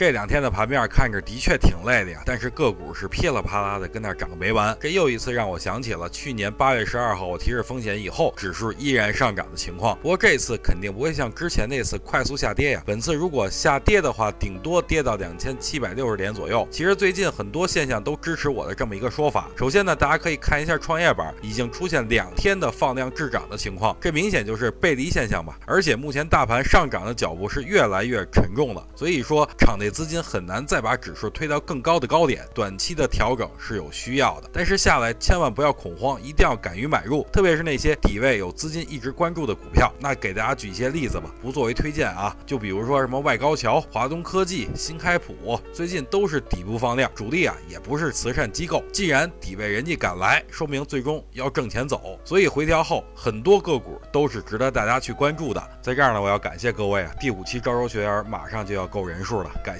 这两天的盘面看着的确挺累的呀，但是个股是噼里啪啦的跟那涨个没完。这又一次让我想起了去年八月十二号我提示风险以后，指数依然上涨的情况。不过这次肯定不会像之前那次快速下跌呀。本次如果下跌的话，顶多跌到两千七百六十点左右。其实最近很多现象都支持我的这么一个说法。首先呢，大家可以看一下创业板已经出现两天的放量滞涨的情况，这明显就是背离现象吧。而且目前大盘上涨的脚步是越来越沉重了，所以说场内。资金很难再把指数推到更高的高点，短期的调整是有需要的，但是下来千万不要恐慌，一定要敢于买入，特别是那些底位有资金一直关注的股票。那给大家举一些例子吧，不作为推荐啊，就比如说什么外高桥、华东科技、新开普，最近都是底部放量，主力啊也不是慈善机构，既然底位人家敢来，说明最终要挣钱走，所以回调后很多个股都是值得大家去关注的。在这儿呢，我要感谢各位啊，第五期招收学员马上就要够人数了，感